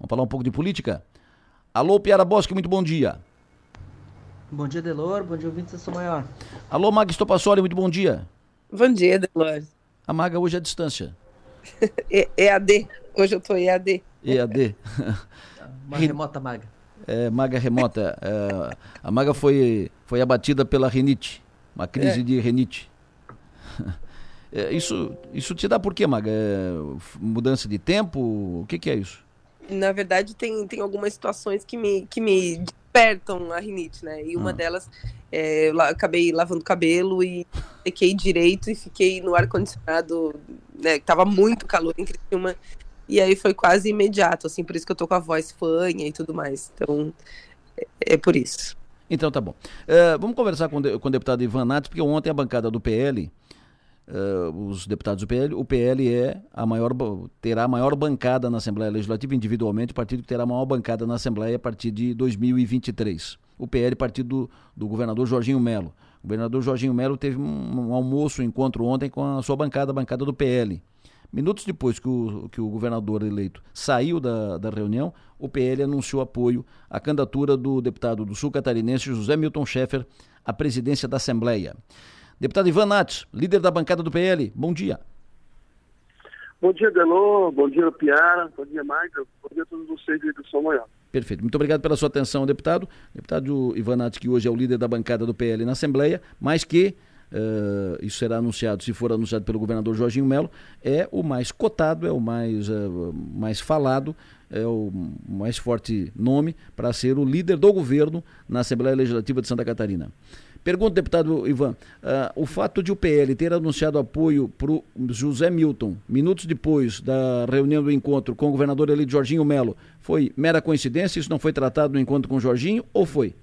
Vamos falar um pouco de política? Alô, Piara Bosque, muito bom dia. Bom dia, Delor. Bom dia, ouvintes da Sou Maior. Alô, Maga Estopassoli, muito bom dia. Bom dia, Delor. A Maga hoje é à distância. EAD. Hoje eu tô EAD. EAD. Uma remota maga. É, maga remota. É, a Maga foi, foi abatida pela renite. Uma crise É. de renite. É, isso, isso te dá por quê, Maga? É, mudança de tempo? O que, que é isso? Na verdade, tem, tem algumas situações que me, que me despertam a rinite, né? E uma Ah. delas, é, eu acabei lavando o cabelo e sequei direito e fiquei no ar-condicionado, né? Tava muito calor em Criciúma. E aí foi quase imediato, assim, por isso que eu tô com a voz fanha e tudo mais. Então, é, é por isso. Então tá bom. É, vamos conversar com, o de- com o deputado Ivan Nates, porque ontem a bancada do PL, é, os deputados do PL, o PL é a maior, terá a maior bancada na Assembleia Legislativa, individualmente, o partido que terá a maior bancada na Assembleia a partir de 2023. O PL, partido do, do governador Jorginho Melo. O governador Jorginho Melo teve um, um almoço, um encontro ontem com a sua bancada, a bancada do PL. Minutos depois que o, que o governador eleito saiu da, da reunião, o PL anunciou apoio à candidatura do deputado do Sul Catarinense José Milton Schaeffer à presidência da Assembleia. Deputado Ivan Nats, líder da bancada do PL, bom dia. Bom dia, Delô. Bom dia, Piara. Bom dia, Michael. Bom dia a todos vocês do São Maior. Perfeito. Muito obrigado pela sua atenção, deputado. Deputado Ivan Nats, que hoje é o líder da bancada do PL na Assembleia, mas que, eh, isso será anunciado, se for anunciado pelo governador Jorginho Melo, é o mais cotado, é o mais, eh, mais falado, é o mais forte nome para ser o líder do governo na Assembleia Legislativa de Santa Catarina. Pergunta, deputado Ivan, ah, o fato de o PL ter anunciado apoio para o José Milton, minutos depois da reunião do encontro com o governador eleito Jorginho Melo, foi mera coincidência? Isso não foi tratado no encontro com o Jorginho ou foi?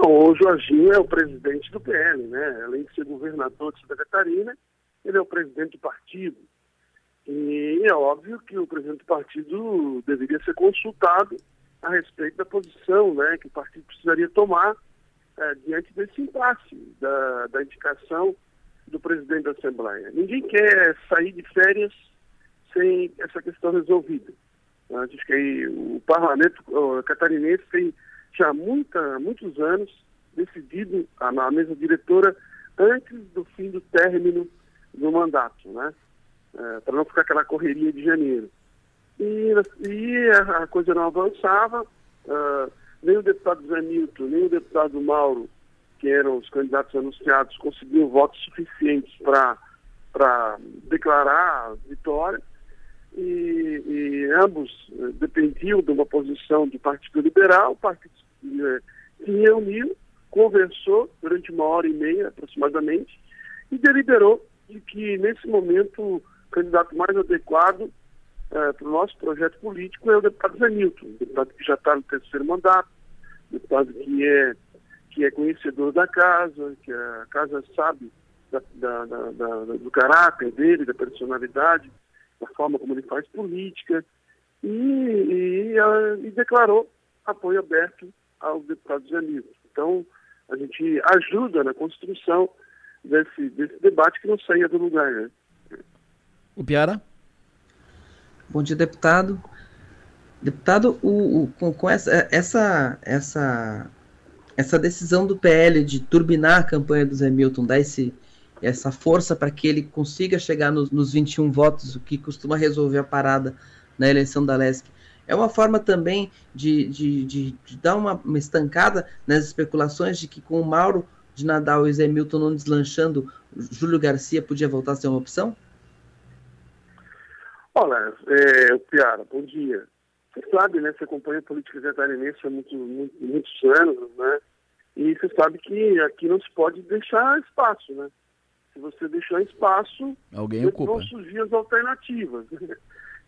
O Jorginho é o presidente do PL, né? Além de ser governador de Santa Catarina, ele é o presidente do partido. E é óbvio que o presidente do partido deveria ser consultado a respeito da posição né, que o partido precisaria tomar eh, diante desse impasse da, da indicação do presidente da Assembleia. Ninguém quer sair de férias sem essa questão resolvida. Acho que o parlamento catarinense tem já muita, muitos anos decidido na mesa diretora antes do fim do término do mandato, né? para não ficar aquela correria de janeiro. E, e a, coisa não avançava, ah, nem o deputado Zé Milton, nem o deputado Mauro, que eram os candidatos anunciados, conseguiam votos suficientes para declarar vitória. E, e ambos eh, dependiam de uma posição do Partido Liberal, o partido eh, se reuniu, conversou durante uma hora e meia aproximadamente e deliberou de que nesse momento o candidato mais adequado eh, para o nosso projeto político é o deputado Zé Milton, deputado que já está no terceiro mandato, deputado que é, que é conhecedor da casa, que a casa sabe da, da, da, da, do caráter dele, da personalidade, da forma como ele faz política, e, e, a- e declarou apoio aberto ao deputado Milton. Então, a gente ajuda na construção desse, desse debate que não saía do lugar. Né? O Piara? Bom dia, deputado. Deputado, o, o- com, com essa, essa, essa, essa decisão do PL de turbinar a campanha do Zé Milton, dar esse, essa força para que ele consiga chegar nos, nos 21 votos, o que costuma resolver a parada na eleição da LESC, é uma forma também de, de, de, de dar uma, uma estancada nas especulações de que com o Mauro de Nadal e o Zé Milton não deslanchando, Júlio Garcia podia voltar a ser uma opção? Olha, é, Piara, bom dia. Você sabe, né? Você acompanha a política catarinense há muito, muito, muitos anos, né? E você sabe que aqui não se pode deixar espaço, né? Se você deixar espaço, Alguém vão ocupa. surgir as alternativas.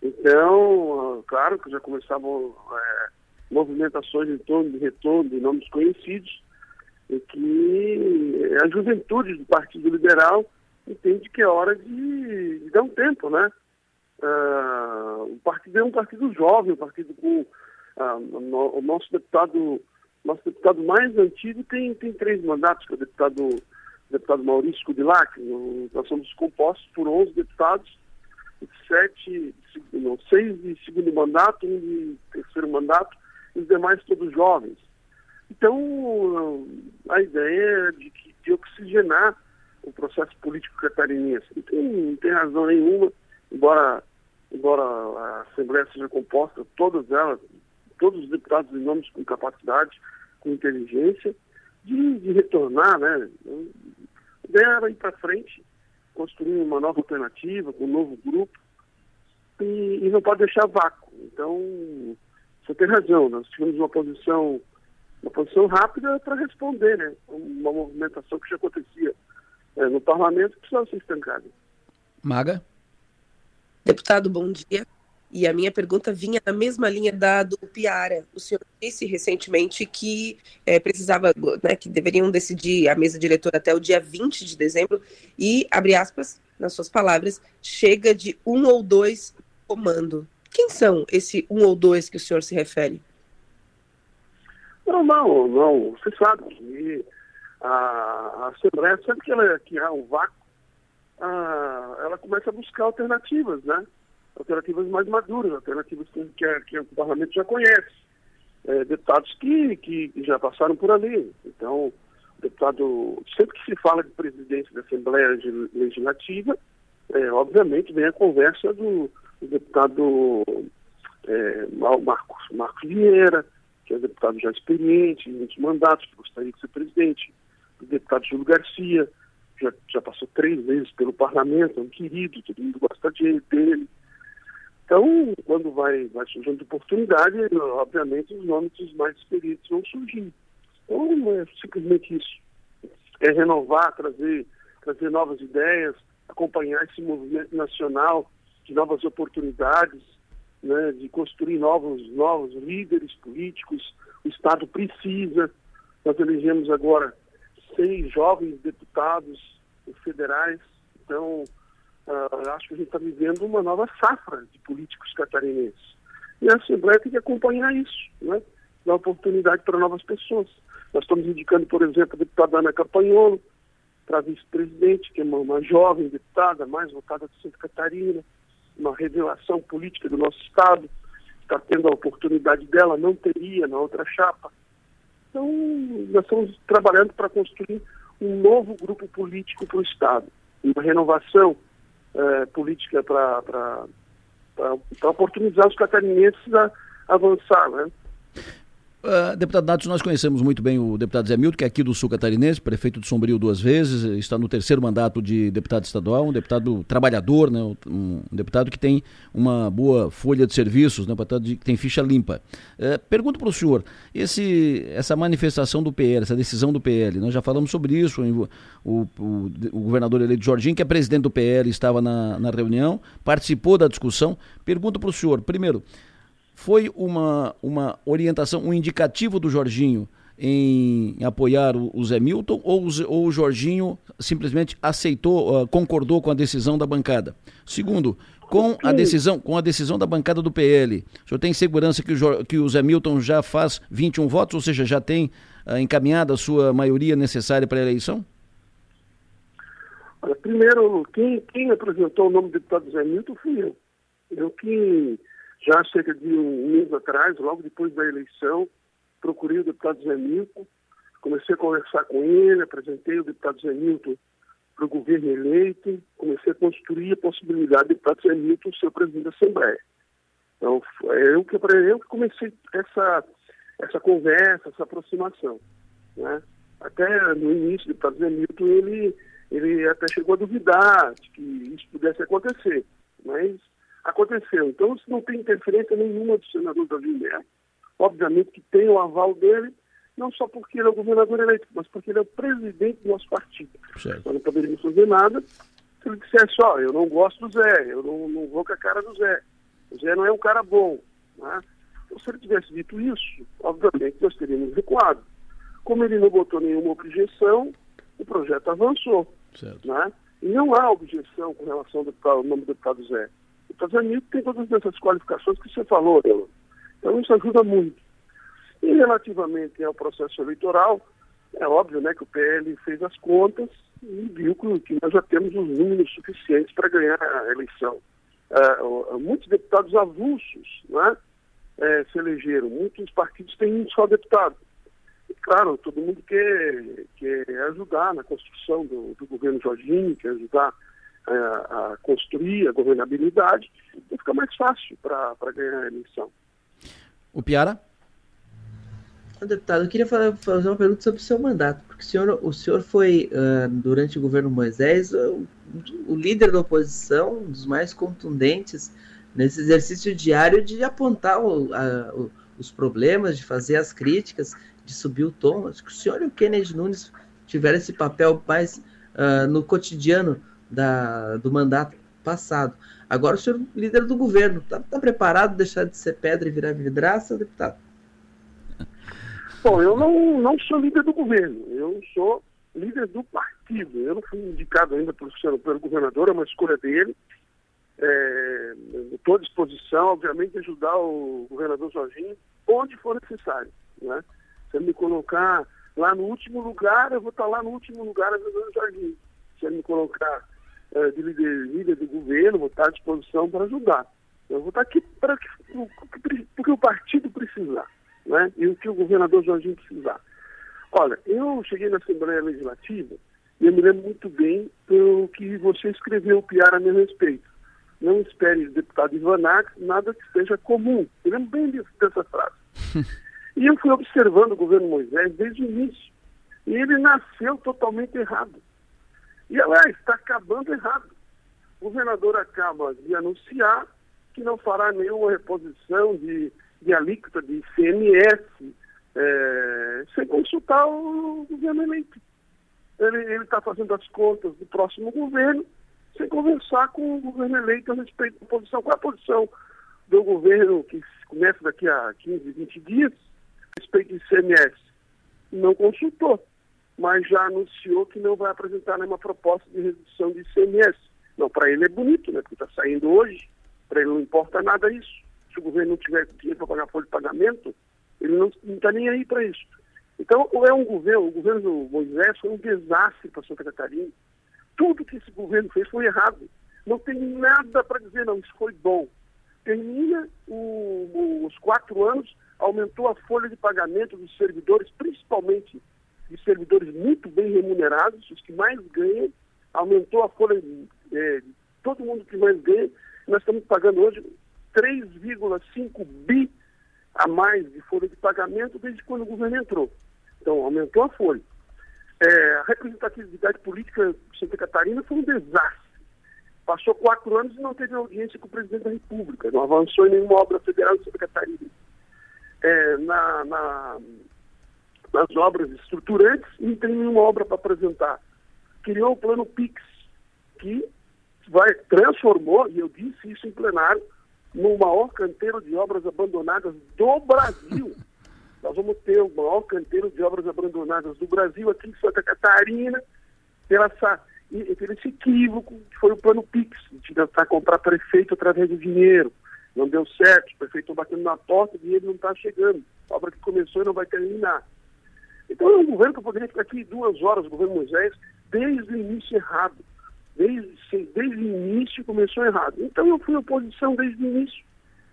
Então, claro que já começavam é, movimentações em torno de retorno de nomes conhecidos, e que a juventude do Partido Liberal entende que é hora de, de dar um tempo, né? Ah, o partido é um partido jovem, um partido com ah, no- o nosso deputado, nosso deputado mais antigo tem, tem três mandatos, que é o deputado, deputado Maurício Kudilac. Nós somos compostos por 11 deputados sete, não, seis de segundo mandato, um de terceiro mandato, e os demais todos jovens. Então, a ideia é de, de oxigenar o processo político catarinense. Não tem, não tem razão nenhuma, embora, embora a Assembleia seja composta, todas elas, todos os deputados e nomes com capacidade, com inteligência, de, de retornar, né? A ir para frente, construir uma nova alternativa, com um novo grupo, e, e não pode deixar vácuo. Então, você tem razão, nós tivemos uma posição, uma posição rápida para responder, né? Uma movimentação que já acontecia é, no parlamento precisava ser estancada. Maga? Deputado, bom dia. E a minha pergunta vinha na mesma linha da do Piara. O senhor disse recentemente que é, precisava, né, que deveriam decidir a mesa diretora até o dia 20 de dezembro e, abre aspas, nas suas palavras, chega de um ou dois comando. Quem são esse um ou dois que o senhor se refere? Não, não, não. Você sabe que a, a Assembleia, sempre que ela há um vácuo, a, ela começa a buscar alternativas, né? Alternativas mais maduras, alternativas que, que, que o parlamento já conhece. É, deputados que, que já passaram por ali. Então, deputado, sempre que se fala de presidência da Assembleia Legislativa, é, obviamente vem a conversa do, do deputado é, Marcos, Marcos Vieira, que é deputado já experiente, em muitos mandatos, que gostaria de ser presidente, o deputado Júlio Garcia, já, já passou três vezes pelo parlamento, é um querido, todo mundo gosta de, dele. Então, quando vai, vai surgindo oportunidade, obviamente os nomes dos mais experientes vão surgir. Então, é simplesmente isso. É renovar, trazer, trazer novas ideias, acompanhar esse movimento nacional de novas oportunidades, né, de construir novos, novos líderes políticos. O Estado precisa. Nós elegemos agora seis jovens deputados federais. Então, uh, acho que a gente está vivendo uma nova safra de políticos catarinenses. E a Assembleia tem que acompanhar isso, né? dar oportunidade para novas pessoas. Nós estamos indicando, por exemplo, a deputada Ana Campagnolo para vice-presidente, que é uma, uma jovem deputada, mais votada de Santa Catarina uma revelação política do nosso Estado, está tendo a oportunidade dela, não teria na outra chapa. Então, nós estamos trabalhando para construir um novo grupo político para o Estado, uma renovação é, política para oportunizar os catarinenses a avançar. Né? Uh, deputado Natos, nós conhecemos muito bem o deputado Zé Milton, que é aqui do Sul Catarinense, prefeito de Sombrio duas vezes, está no terceiro mandato de deputado estadual, um deputado trabalhador, né, um deputado que tem uma boa folha de serviços, né, um deputado que tem ficha limpa. Uh, pergunto para o senhor, esse, essa manifestação do PL, essa decisão do PL, nós já falamos sobre isso, o, o, o governador eleito Jorginho, que é presidente do PL, estava na, na reunião, participou da discussão. Pergunto para o senhor, primeiro, foi uma, uma orientação, um indicativo do Jorginho em apoiar o, o Zé Milton ou, ou, o Jorginho simplesmente aceitou, uh, concordou com a decisão da bancada? Segundo, com a decisão, com a decisão da bancada do PL, o senhor tem segurança que o, que o Zé Milton já faz 21 votos, ou seja, já tem uh, encaminhada a sua maioria necessária para a eleição? Primeiro, quem, quem apresentou o nome do deputado Zé Milton fui eu. Eu que já cerca de um mês atrás, logo depois da eleição, procurei o deputado Zé Milton, comecei a conversar com ele, apresentei o deputado Zé Milton para o governo eleito, comecei a construir a possibilidade do deputado Zé Milton ser presidente da Assembleia. Então, é eu que, eu que comecei essa, essa conversa, essa aproximação. Né? Até no início, o deputado Zé Milton, ele, ele até chegou a duvidar de que isso pudesse acontecer, mas aconteceu. Então, isso não tem interferência nenhuma do senador Davi Melo. Obviamente que tem o aval dele, não só porque ele é o governador eleito, mas porque ele é o presidente do nosso partido. Certo. Nós não poderíamos fazer nada se ele dissesse, ó, eu não gosto do Zé, eu não, não vou com a cara do Zé. O Zé não é um cara bom. Né? Então, se ele tivesse dito isso, obviamente nós teríamos recuado. Como ele não botou nenhuma objeção, o projeto avançou. Certo. Né? E não há objeção com relação ao nome do deputado Zé. Estados Unidos tem todas essas qualificações que você falou, Leon. Então isso ajuda muito. E relativamente ao processo eleitoral, é óbvio né, que o PL fez as contas e viu que nós já temos os números suficientes para ganhar a eleição. uh, muitos deputados avulsos né, uh, se elegeram, muitos partidos têm um só deputado. E, claro, todo mundo quer, quer ajudar na construção do, do governo Jorginho, quer ajudar uh, a construir a governabilidade, então fica mais fácil para ganhar a eleição. O Piara? Deputado, eu queria fazer uma pergunta sobre o seu mandato, porque o senhor, o senhor foi, uh, durante o governo Moisés, uh, o líder da oposição, um dos mais contundentes nesse exercício diário de apontar o, a, o, os problemas, de fazer as críticas, de subir o tom. Acho que o senhor e o Kennedy Nunes tiveram esse papel mais uh, no cotidiano da, do mandato passado. Agora o senhor, líder do governo, está tá preparado deixar de ser pedra e virar vidraça, deputado? Bom, eu não, não sou líder do governo, eu sou líder do partido. Eu não fui indicado ainda pelo, pelo governador, é uma escolha dele. É, estou à disposição, obviamente, ajudar o governador Jorginho onde for necessário. Né? Se ele me colocar lá no último lugar, eu vou estar lá no último lugar ajudando o Jorginho. Se ele me colocar é, de líder, líder do governo, vou estar à disposição para ajudar. Eu vou estar aqui para porque o partido precisar né? e o que o governador Jorginho precisar. Olha, eu cheguei na Assembleia Legislativa e eu me lembro muito bem do que você escreveu, Piar, a meu respeito. Não espere, deputado Ivanax, nada que seja comum. Eu lembro bem dessa frase. e eu fui observando o governo Moisés desde o início. E ele nasceu totalmente errado. E, aliás, está acabando errado. O governador acaba de anunciar que não fará nenhuma reposição de de alíquota de ICMS é, sem consultar o governo eleito. Ele está fazendo as contas do próximo governo sem conversar com o governo eleito a respeito da posição. Qual é a posição do governo que começa daqui a 15, 20 dias a respeito do ICMS? Não consultou, mas já anunciou que não vai apresentar nenhuma proposta de redução de ICMS. Não, para ele é bonito, né? Porque está saindo hoje, para ele não importa nada isso se o governo não tiver dinheiro para pagar folha de pagamento, ele não está nem aí para isso. Então, é um governo, o governo do Moisés foi um desastre para Santa Catarina. Tudo que esse governo fez foi errado. Não tem nada para dizer, não, isso foi bom. Termina o, os quatro anos, aumentou a folha de pagamento dos servidores, principalmente de servidores muito bem remunerados, os que mais ganham, aumentou a folha é, de todo mundo que mais ganha. Nós estamos pagando hoje 3,5 bi a mais de folha de pagamento desde quando o governo entrou. Então, aumentou a folha. É, a representatividade política de Santa Catarina foi um desastre. Passou quatro anos e não teve audiência com o presidente da República, não avançou em nenhuma obra federal de Santa Catarina. É, na, na, nas obras estruturantes, não tem nenhuma obra para apresentar. Criou o plano PIX, que vai, transformou, e eu disse isso em plenário, no maior canteiro de obras abandonadas do Brasil. Nós vamos ter o maior canteiro de obras abandonadas do Brasil aqui em Santa Catarina, pela essa, pelo esse equívoco que foi o plano PIX, de tentar comprar prefeito através de dinheiro. Não deu certo, o prefeito batendo na porta e ele não está chegando. A obra que começou e não vai terminar. Então é um governo que eu poderia ficar aqui duas horas, o governo Moisés, desde o início errado desde, desde o início começou errado. Então eu fui oposição desde o início,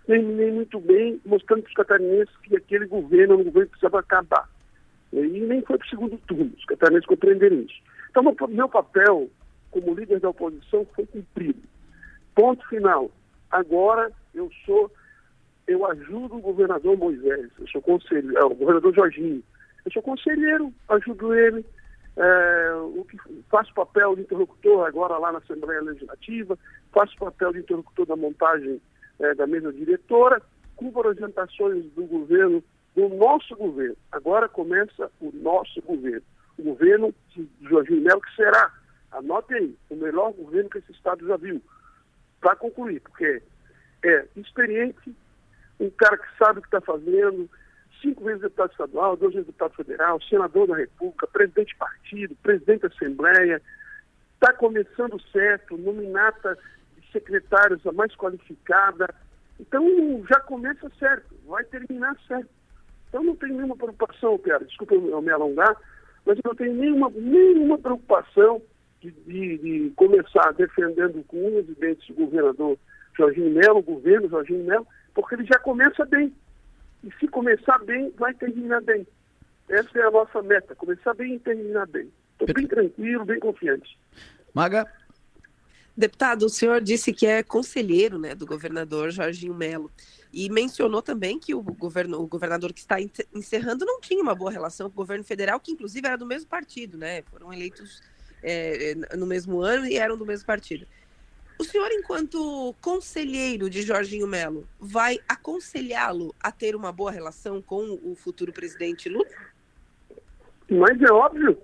terminei muito bem, mostrando para os catarinenses que aquele governo era um governo que precisava acabar. E nem foi para o segundo turno, os catarinenses compreenderam isso. Então meu papel como líder da oposição foi cumprido. Ponto final. Agora eu sou, eu ajudo o governador Moisés, eu sou conselheiro, é, o governador Jorginho, eu sou conselheiro, ajudo ele, é, o que faço papel de interlocutor agora lá na Assembleia Legislativa, faço papel de interlocutor da montagem é, da mesa diretora, cumpro orientações do governo, do nosso governo. Agora começa o nosso governo. O governo de Jorginho Melo, que será, anote aí, o melhor governo que esse Estado já viu. Para concluir, porque é experiente, um cara que sabe o que está fazendo, cinco vezes deputado estadual, duas vezes deputado federal, senador da República, presidente de partido, presidente da Assembleia. Está começando certo, nominata de secretários a mais qualificada. Então já começa certo, vai terminar certo. Então não tenho nenhuma preocupação, Pedro, desculpa eu me alongar, mas eu não tenho nenhuma, nenhuma preocupação de, de, de começar defendendo com unhas e dentes o governador Jorginho Melo, o governo Jorginho Melo, porque ele já começa bem. E se começar bem, vai terminar bem. Essa é a nossa meta, começar bem e terminar bem. Estou bem tranquilo, bem confiante. Maga? Deputado, o senhor disse que é conselheiro né, do governador Jorginho Melo e mencionou também que o, governo, o governador que está encerrando não tinha uma boa relação com o governo federal, que inclusive era do mesmo partido, né? Foram eleitos é, no mesmo ano e eram do mesmo partido. O senhor, enquanto conselheiro de Jorginho Melo, vai aconselhá-lo a ter uma boa relação com o futuro presidente Lula? Mas é óbvio,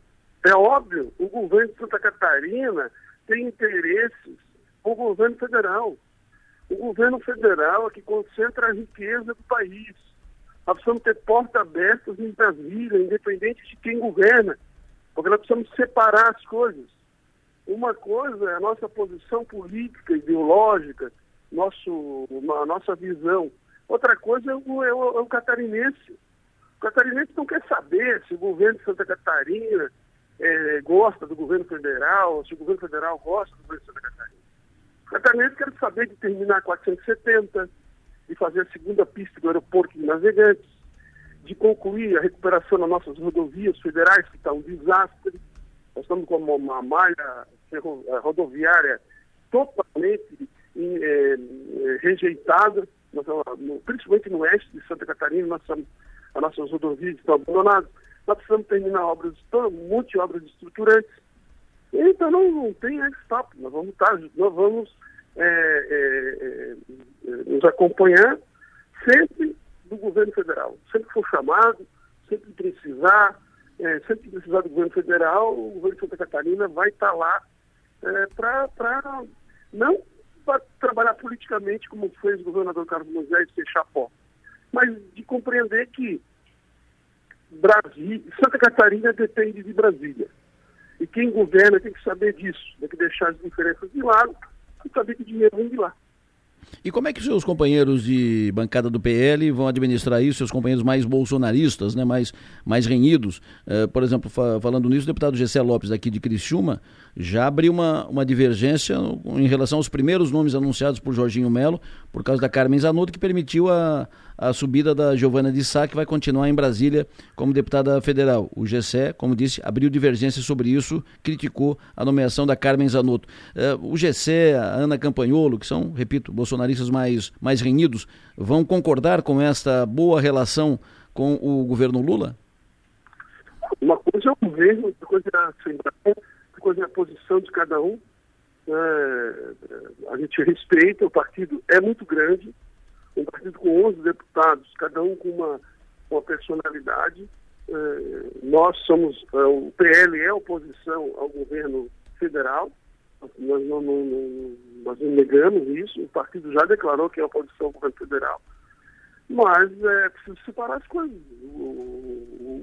é óbvio. O governo de Santa Catarina tem interesses com o governo federal. O governo federal é que concentra a riqueza do país. Nós precisamos ter portas abertas em Brasília, independente de quem governa, porque nós precisamos separar as coisas. Uma coisa é a nossa posição política, ideológica, nosso, a nossa visão. Outra coisa é o, é, o, é o, catarinense. O catarinense não quer saber se o governo de Santa Catarina é, gosta do governo federal, se o governo federal gosta do governo de Santa Catarina. O catarinense quer saber de terminar a 470, de fazer a segunda pista do aeroporto de Navegantes, de concluir a recuperação das nossas rodovias federais, que está um desastre. Nós estamos com uma malha rodoviária totalmente é, rejeitada, principalmente no oeste de Santa Catarina, nós as nossas rodovias estão abandonadas. Nós precisamos terminar obras, monte de obras estruturantes. Então não, não tem stop. Nós vamos estar, tá, nós vamos nos acompanhar sempre do governo federal. Sempre for chamado, sempre precisar, é, sempre que precisar do governo federal, o governo de Santa Catarina vai estar tá lá é, para não para trabalhar politicamente como fez o governador Carlos Moisés fechar porta, mas de compreender que Brasil, Santa Catarina depende de Brasília. E quem governa tem que saber disso, tem que deixar as diferenças de lado e saber que o dinheiro vem de lá. E como é que seus companheiros de bancada do PL vão administrar isso, seus companheiros mais bolsonaristas, né, mais, mais renhidos? Uh, por exemplo, fa falando nisso, o deputado Gessé Lopes, aqui de Criciúma, já abriu uma, uma divergência em relação aos primeiros nomes anunciados por Jorginho Melo, por causa da Carmen Zanotto, que permitiu a, a subida da Giovana de Sá, que vai continuar em Brasília como deputada federal. O Gessé, como disse, abriu divergência sobre isso, criticou a nomeação da Carmen Zanotto. Uh, o Gessé, a Ana Campanholo, que são, repito, bolsonaristas mais, mais renhidos, vão concordar com esta boa relação com o governo Lula? Uma coisa é o governo, outra coisa é a Assembleia, outra coisa é a posição de cada um. É, a gente respeita, o partido é muito grande, um partido com 11 deputados, cada um com uma, uma personalidade. É, nós somos, é, o PL é oposição ao governo federal, nós não, não, não, nós não negamos isso, o partido já declarou que é oposição ao governo federal. Mas é preciso separar as coisas.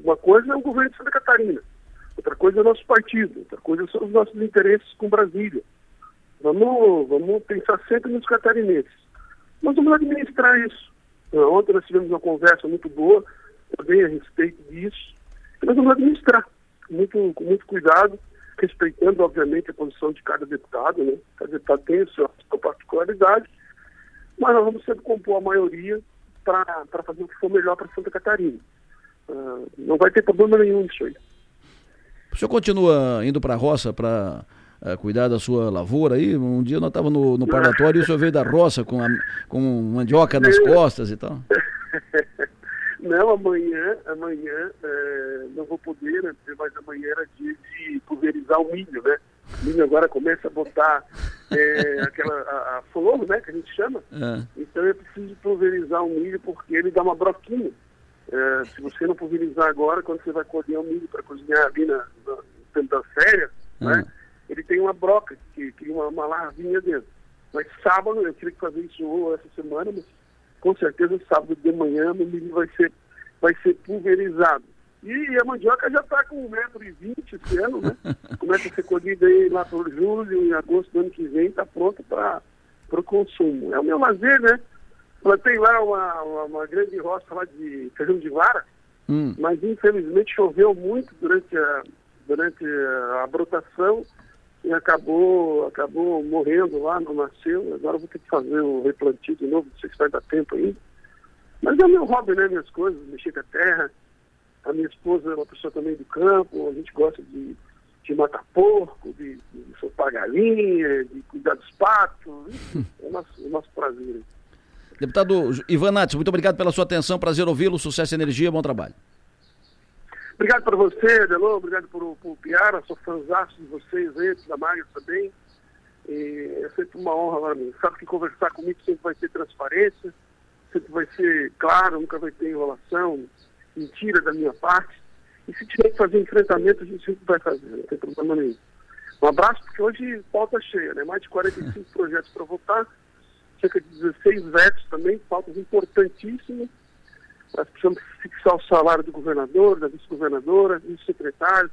Uma coisa é o governo de Santa Catarina, outra coisa é o nosso partido, outra coisa são os nossos interesses com Brasília. Vamos, vamos pensar sempre nos catarinenses. Nós vamos administrar isso. Ontem nós tivemos uma conversa muito boa também a respeito disso. nós vamos administrar muito, com muito cuidado, respeitando, obviamente, a posição de cada deputado. Né? Cada deputado tem a sua, sua particularidade, mas nós vamos sempre compor a maioria para fazer o que for melhor para Santa Catarina. Uh, não vai ter problema nenhum nisso aí. O senhor continua indo para a roça para uh, cuidar da sua lavoura aí? Um dia nós estávamos no, no parlatório e o senhor veio da roça com, a, com mandioca nas costas e tal. Não, amanhã, amanhã é, não vou poder, né, mas amanhã era dia de pulverizar o milho, né? O milho agora começa a botar é, aquela a, a, flor, né, que a gente chama. É. Então eu preciso pulverizar o milho porque ele dá uma broquinha. É, se você não pulverizar agora, quando você vai colher o milho para cozinhar ali na, na, na das férias, né, ele tem uma broca, que cria uma, uma larvinha dentro. Mas sábado, eu tive que fazer isso essa semana, mas com certeza sábado de manhã o milho vai ser, vai ser pulverizado. E a mandioca já está com 1,20m esse ano, né? Começa a ser colhida aí lá por julho, em agosto do ano que vem, está pronto para o consumo. É o meu lazer, né? Plantei lá uma, uma, uma, grande roça lá de feijão de vara, hum. mas infelizmente choveu muito durante a, durante a brotação e acabou, acabou morrendo lá, não nasceu. Agora vou ter que fazer o replantio de novo, não sei se vai dar tempo ainda. Mas é o meu hobby, né? Minhas coisas, mexer com a terra. A minha esposa é uma pessoa também do campo, a gente gosta de, de matar porco, de, de soltar galinha, de cuidar dos patos. É o nosso, o nosso prazer. Deputado Ivan Nates, muito obrigado pela sua atenção, prazer ouvi-lo, sucesso e energia, bom trabalho. Obrigado para você, Delô, obrigado por, por Piara, sou fãzaço de vocês aí, da Maga também. E é sempre uma honra para mim. Sabe que conversar comigo sempre vai ter transparência, sempre vai ser claro, nunca vai ter enrolação, mentira da minha parte. E se tiver que fazer enfrentamento, a gente sempre vai fazer, não tem problema nenhum. Um abraço, porque hoje pauta cheia, né? Mais de 45 projetos para votar, cerca de 16 vetos também, pautas importantíssimas. Nós precisamos fixar o salário do governador, da vice-governadora, dos secretários.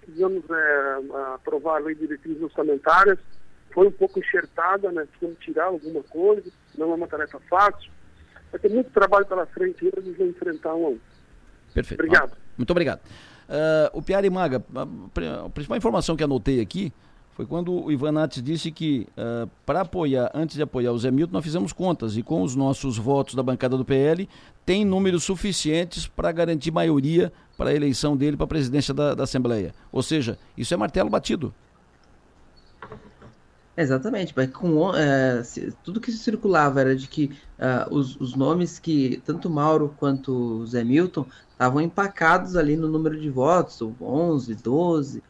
Precisamos é, aprovar a lei de diretrizes orçamentárias. Foi um pouco enxertada, né? Precisamos tirar alguma coisa, não é uma tarefa fácil. Vai ter muito trabalho pela frente ainda, eles vão enfrentar um a um. Perfeito. Obrigado. Muito obrigado. Uh, o Piara e Maga, a principal informação que anotei aqui foi quando o Ivan Nates disse que uh, para apoiar, antes de apoiar o Zé Milton, nós fizemos contas e com os nossos votos da bancada do PL, tem números suficientes para garantir maioria para a eleição dele para a presidência da, da Assembleia. Ou seja, isso é martelo batido. Exatamente, mas com, é, tudo que circulava era de que uh, os, os, nomes que tanto Mauro quanto Zé Milton estavam empacados ali no número de votos, 11, 12,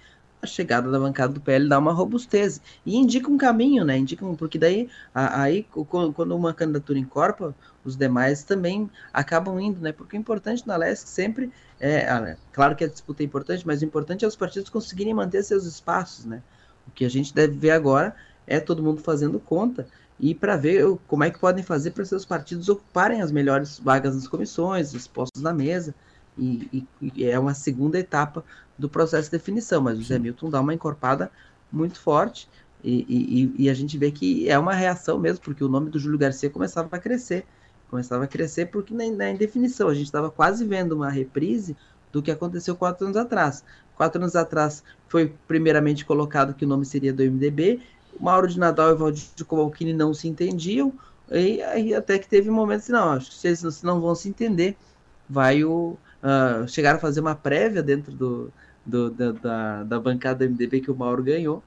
a chegada da bancada do PL dá uma robustez e indica um caminho, né? Indica um, porque daí aí quando uma candidatura incorpora, os demais também acabam indo, né? Porque o importante na LESC sempre é, claro que a disputa é importante, mas o importante é os partidos conseguirem manter seus espaços, né? O que a gente deve ver agora é todo mundo fazendo conta e para ver como é que podem fazer para seus partidos ocuparem as melhores vagas nas comissões, os postos na mesa. E, e, e, é uma segunda etapa do processo de definição, mas o Zé Milton dá uma encorpada muito forte e, e, a gente vê que é uma reação mesmo, porque o nome do Júlio Garcia começava a crescer, começava a crescer porque na, na indefinição a gente estava quase vendo uma reprise do que aconteceu quatro anos atrás. Quatro anos atrás foi primeiramente colocado que o nome seria do MDB, o Mauro de Nadal e o Valdir Kowalkini não se entendiam, e aí até que teve momentos, não, acho que vocês não vão se entender, vai o, uh, chegaram a fazer uma prévia dentro do, do da, da, da, bancada do MDB que o Mauro ganhou.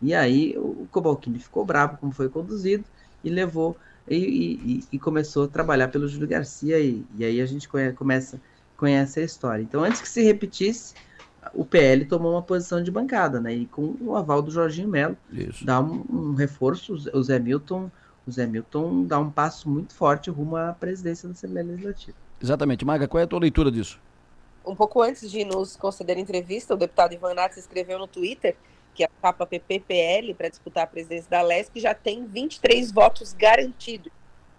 E aí o Cobalcini ficou bravo como foi conduzido e levou e, e, e, começou a trabalhar pelo Júlio Garcia e, e aí a gente conhece, começa conhece a história. Então antes que se repetisse, o PL tomou uma posição de bancada, né? E com o aval do Jorginho Melo, dá um, um, reforço, o Zé Milton, o Zé Milton dá um passo muito forte rumo à presidência da Assembleia Legislativa. Exatamente. Maga, qual é a tua leitura disso? Um pouco antes de nos conceder entrevista, o deputado Ivan Nath escreveu no Twitter que a capa PPPL para disputar a presidência da LESP já tem 23 votos garantidos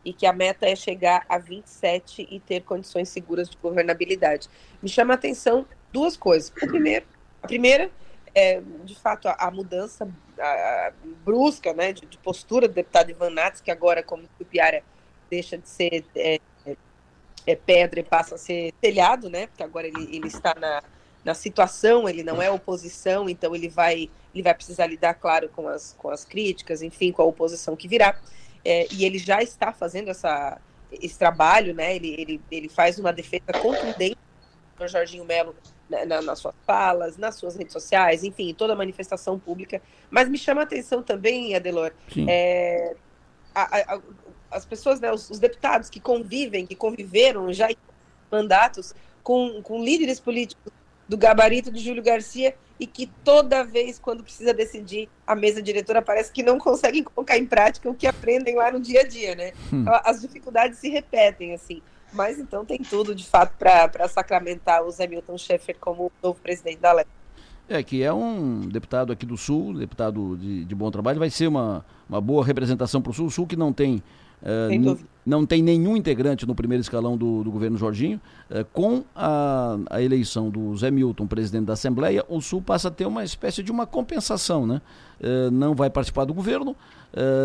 e que a meta é chegar a 27 e ter condições seguras de governabilidade. Me chama a atenção duas coisas. O primeiro, a primeira é, de fato, a, a mudança a, a brusca né, de, de, postura do deputado Ivan Nats, que agora, como Tupiara, deixa de ser é, é pedra e passa a ser telhado, né? Porque agora ele, ele está na, na situação, ele não é oposição, então ele vai, ele vai precisar lidar, claro, com as, com as críticas, enfim, com a oposição que virá. É, e ele já está fazendo essa, esse trabalho, né? Ele, ele, ele faz uma defesa contundente do Jorginho Melo na, na, nas suas falas, nas suas redes sociais, enfim, toda manifestação pública. Mas me chama a atenção também, Adelor, é, a, a, as pessoas, né, os, os, deputados que convivem, que conviveram já em mandatos com, com líderes políticos do gabarito de Júlio Garcia e que toda vez quando precisa decidir a mesa diretora parece que não conseguem colocar em prática o que aprendem lá no dia a dia, né? Hum. As dificuldades se repetem assim. Mas então tem tudo de fato para sacramentar o Zé Milton Schaeffer como novo presidente da LEP. É, que é um deputado aqui do Sul, deputado de, de bom trabalho, vai ser uma, uma boa representação para o Sul. O Sul que não tem Uh, não tem nenhum integrante no primeiro escalão do, do governo Jorginho. Uh, com a, a, eleição do Zé Milton, presidente da Assembleia, o Sul passa a ter uma espécie de uma compensação. Né? Uh, não vai participar do governo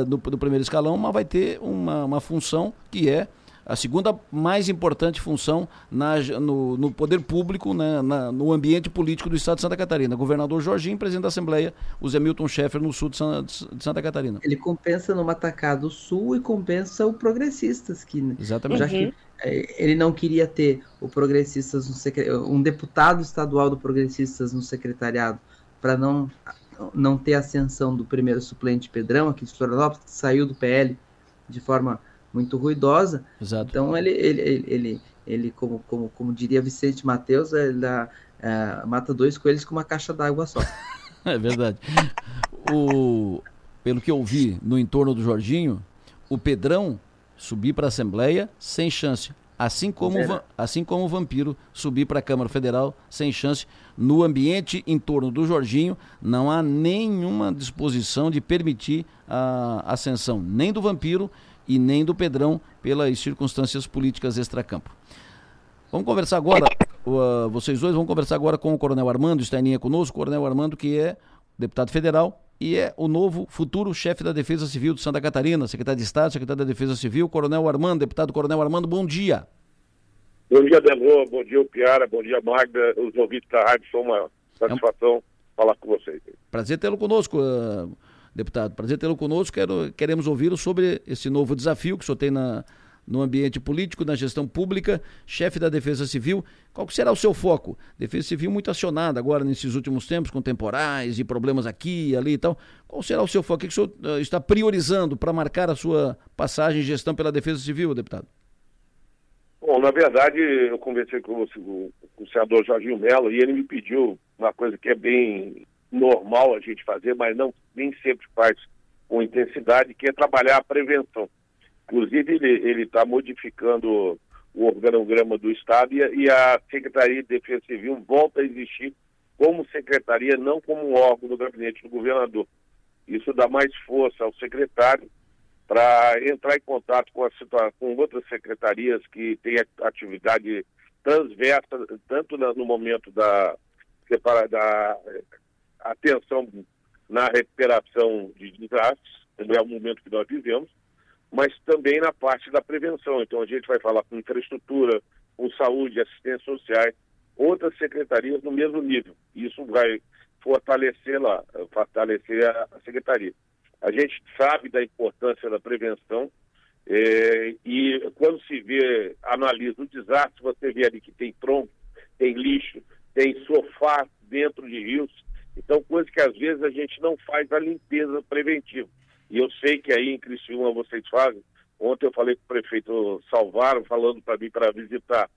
do, do, primeiro escalão, mas vai ter uma, uma função que é a segunda mais importante função na, no, no poder público, né, na, no ambiente político do estado de Santa Catarina. Governador Jorginho, presidente da Assembleia, o Zé Milton Schaeffer, no sul de, San, de Santa Catarina. Ele compensa no Matacado Sul e compensa o Progressistas, que Exatamente. já que é, ele não queria ter o Progressistas no um deputado estadual do Progressistas no secretariado para não não ter ascensão do primeiro suplente Pedrão aqui de Florianópolis, que saiu do PL de forma muito ruidosa. Exato. Então ele, ele, ele, ele, ele como, como, como diria Vicente Mateus, ele dá, é, mata dois coelhos com uma caixa d'água só. é verdade. O, pelo que eu vi no entorno do Jorginho, o Pedrão subir para a Assembleia sem chance. Assim como, assim como o Vampiro subir para a Câmara Federal sem chance. No ambiente em torno do Jorginho, não há nenhuma disposição de permitir a ascensão nem do Vampiro e nem do Pedrão pelas circunstâncias políticas extracampo. Vamos conversar agora, uh, vocês dois vão conversar agora com o Coronel Armando, está em linha conosco, o Coronel Armando, que é deputado federal e é o novo futuro chefe da Defesa Civil de Santa Catarina, secretário de Estado, secretário da Defesa Civil, Coronel Armando, deputado Coronel Armando, bom dia. Bom dia, Delô, bom dia, Piara, bom dia, Magda, os ouvintes da rádio, foi uma satisfação é um... falar com vocês. Prazer tê-lo conosco, uh, deputado, prazer tê-lo conosco, Quero, queremos ouvi-lo sobre esse novo desafio que o senhor tem na, no ambiente político, na gestão pública, chefe da Defesa Civil. Qual será o seu foco? Defesa Civil muito acionada agora nesses últimos tempos, com temporais e problemas aqui e ali e tal. Qual será o seu foco? O que o senhor uh, está priorizando para marcar a sua passagem e gestão pela Defesa Civil, deputado? Bom, na verdade, eu conversei com o, com o senador Jorginho Mello e ele me pediu uma coisa que é bem normal a gente fazer, mas não nem sempre faz com intensidade, que é trabalhar a prevenção. Inclusive, ele está modificando o organograma do Estado e, e, a Secretaria de Defesa Civil volta a existir como secretaria, não como um órgão do gabinete do governador. Isso dá mais força ao secretário para entrar em contato com, a com outras secretarias que têm atividade transversa, tanto no momento da, da atenção na recuperação de desastres, que é o momento que nós vivemos, mas também na parte da prevenção. Então a gente vai falar com infraestrutura, com saúde, assistência sociais, outras secretarias no mesmo nível. Isso vai fortalecer lá, fortalecer a, secretaria. A gente sabe da importância da prevenção é, e quando se vê, analisa o desastre, você vê ali que tem tronco, tem lixo, tem sofá dentro de rios. Então, coisa que às vezes a gente não faz a limpeza preventiva. E eu sei que aí em Criciúma vocês fazem. Ontem eu falei com o prefeito Salvaro, falando para mim para visitar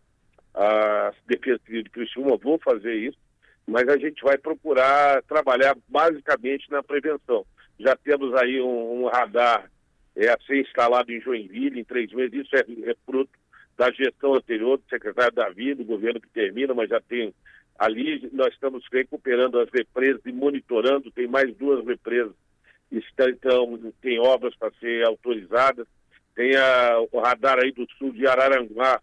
a Defesa de Criciúma, vou fazer isso, mas a gente vai procurar trabalhar basicamente na prevenção. Já temos aí um, um radar é, a ser instalado em Joinville em três meses, isso é, é fruto da gestão anterior do secretário Davi, do governo que termina, mas já tem ali, nós estamos recuperando as represas e monitorando, tem mais duas represas estão, tem obras para ser autorizadas, tem a, o radar aí do sul de Araranguá,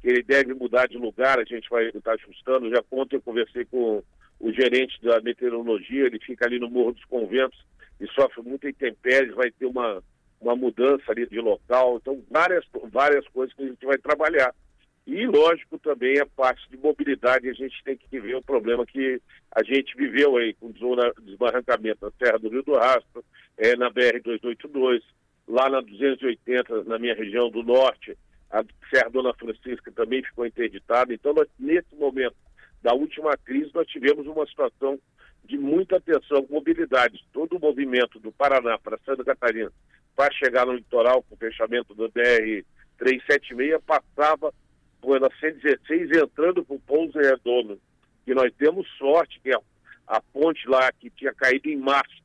que ele deve mudar de lugar, a gente vai estar ajustando. Já ontem eu conversei com o gerente da meteorologia, ele fica ali no Morro dos Conventos e sofre muita intempéries, vai ter uma, uma mudança ali de local. Então, várias, várias coisas que a gente vai trabalhar. E, lógico, também a parte de mobilidade, a gente tem que ver o problema que a gente viveu aí com o desbarrancamento na Serra do Rio do Rastro, é, na BR-282, lá na 280, na minha região do Norte, a Serra Dona Francisca também ficou interditada. Então, nós, nesse momento da última crise, nós tivemos uma situação de muita atenção com mobilidade. Todo o movimento do Paraná para Santa Catarina para chegar no litoral com o fechamento do BR-376 passava pela 116 entrando para o Pouso Redondo, que nós temos sorte que a, a ponte lá que tinha caído em março,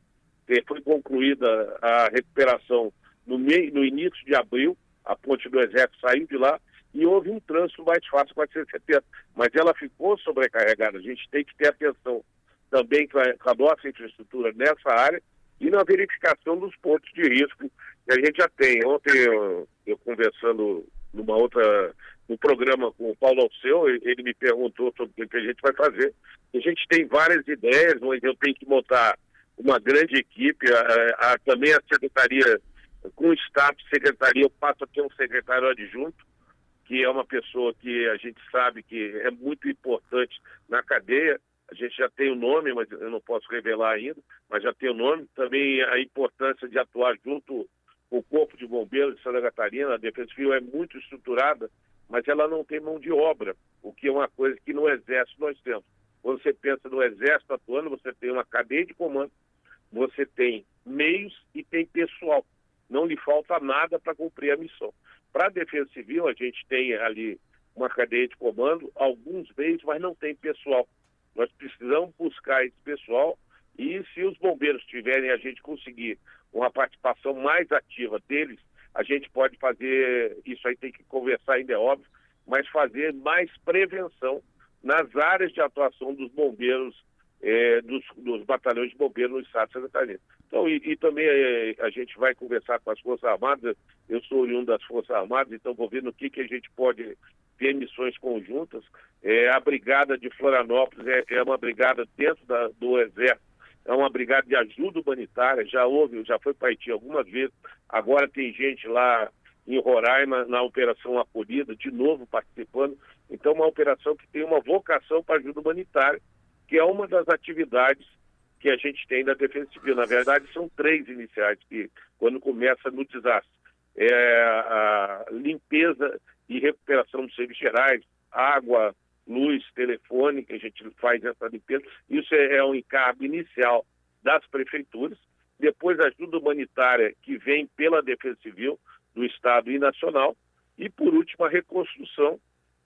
foi concluída a recuperação no, meio, no início de abril, a ponte do Exército saiu de lá e houve um trânsito mais fácil com a 470, mas ela ficou sobrecarregada. A gente tem que ter atenção também com a, com a nossa infraestrutura nessa área e na verificação dos pontos de risco que a gente já tem. Ontem, eu, eu conversando numa outra no programa com o Paulo Alceu, ele me perguntou sobre o que a gente vai fazer. A gente tem várias ideias, mas eu tenho que montar uma grande equipe, a, a, também a secretaria, com o staff secretaria, eu passo a ter um secretário adjunto, que é uma pessoa que a gente sabe que é muito importante na cadeia. A gente já tem o nome, mas eu não posso revelar ainda, mas já tem o nome. Também a importância de atuar junto o Corpo de Bombeiros de Santa Catarina. A Defesa Civil é muito estruturada, mas ela não tem mão de obra, o que é uma coisa que no Exército nós temos. Quando você pensa no Exército atuando, você tem uma cadeia de comando, você tem meios e tem pessoal. Não lhe falta nada para cumprir a missão. Para a Defesa Civil, a gente tem ali uma cadeia de comando, alguns meios, mas não tem pessoal. Nós precisamos buscar esse pessoal e se os bombeiros tiverem, a gente conseguir uma participação mais ativa deles, a gente pode fazer, isso aí tem que conversar ainda é óbvio, mas fazer mais prevenção nas áreas de atuação dos bombeiros, eh, dos, dos, batalhões de bombeiros no estado de Santa Catarina. Então, e, e também eh, a gente vai conversar com as Forças Armadas, eu sou oriundo das Forças Armadas, então vou ver no que, que a gente pode ter missões conjuntas. É, a Brigada de Florianópolis é, é uma brigada dentro da, do Exército, é uma brigada de ajuda humanitária, já houve, já foi para Haiti algumas vezes, agora tem gente lá em Roraima, na Operação Acolhida, de novo participando. Então, uma operação que tem uma vocação para ajuda humanitária, que é uma das atividades que a gente tem da Defesa Civil. Na verdade, são três iniciais que, quando começa no desastre, é a limpeza e recuperação dos serviços gerais, água, luz, telefone, que a gente faz essa limpeza. Isso é, é um encargo inicial das prefeituras. Depois, ajuda humanitária que vem pela Defesa Civil do Estado e nacional. E, por último, a reconstrução,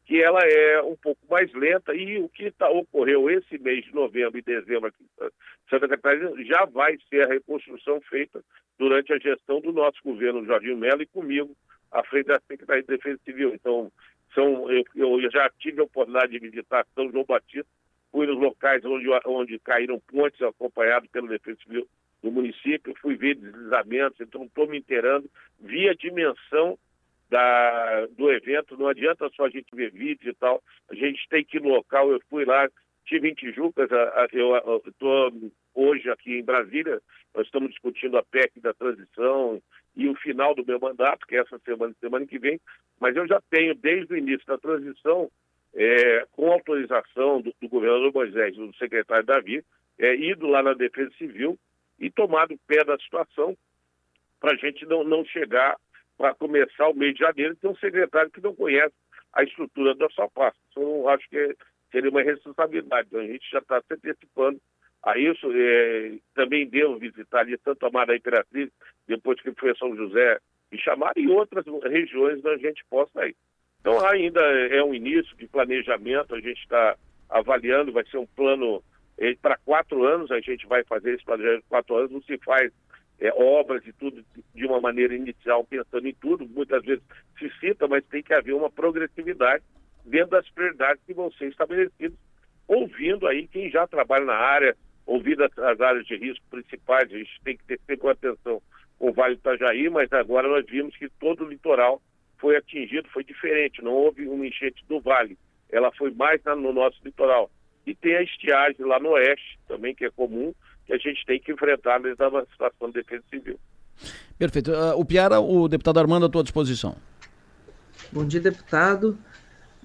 que ela é um pouco mais lenta. E o que tá, ocorreu esse mês de novembro e dezembro aqui em Santa Catarina já vai ser a reconstrução feita durante a gestão do nosso governo, Jorginho Mello, e comigo, à frente da Secretaria de Defesa Civil. Então, são, eu, eu, já tive a oportunidade de visitar São João Batista, fui nos locais onde, onde caíram pontes, acompanhado pela Defesa Civil do município, fui ver deslizamentos, então estou me inteirando, vi a dimensão da, do evento, não adianta só a gente ver vídeos e tal, a gente tem que ir no local, eu fui lá, tive em Tijucas, eu estou hoje aqui em Brasília, nós estamos discutindo a PEC da transição e o final do meu mandato, que é essa semana e semana que vem, mas eu já tenho, desde o início da transição, é, com autorização do, do, governador Moisés, do secretário Davi, é, ido lá na Defesa Civil e tomado pé da situação para a gente não, não chegar para começar o mês de janeiro e ter um secretário que não conhece a estrutura da sua pasta. Então, eu acho que seria uma responsabilidade. Então, a gente já está se antecipando a isso. É, também devo visitar ali tanto a Mara Imperatriz, depois que foi a São José, e chamar e outras regiões onde a gente possa ir. Então, ainda é um início de planejamento, a gente está avaliando, vai ser um plano eh, para quatro anos, a gente vai fazer esse planejamento quatro anos, não se faz é, obras e tudo de uma maneira inicial, pensando em tudo, muitas vezes se cita, mas tem que haver uma progressividade dentro das prioridades que vão ser estabelecidas, ouvindo aí quem já trabalha na área, ouvindo as, as áreas de risco principais, a gente tem que ter sempre atenção com o Vale do Itajaí, mas agora nós vimos que todo o litoral foi atingido, foi diferente, não houve uma enchente do vale, ela foi mais no nosso litoral. E tem a estiagem lá no oeste também, que é comum, que a gente tem que enfrentar dentro da situação de defesa civil. Perfeito. Uh, o Piara, o deputado Armando, à tua disposição. Bom dia, deputado.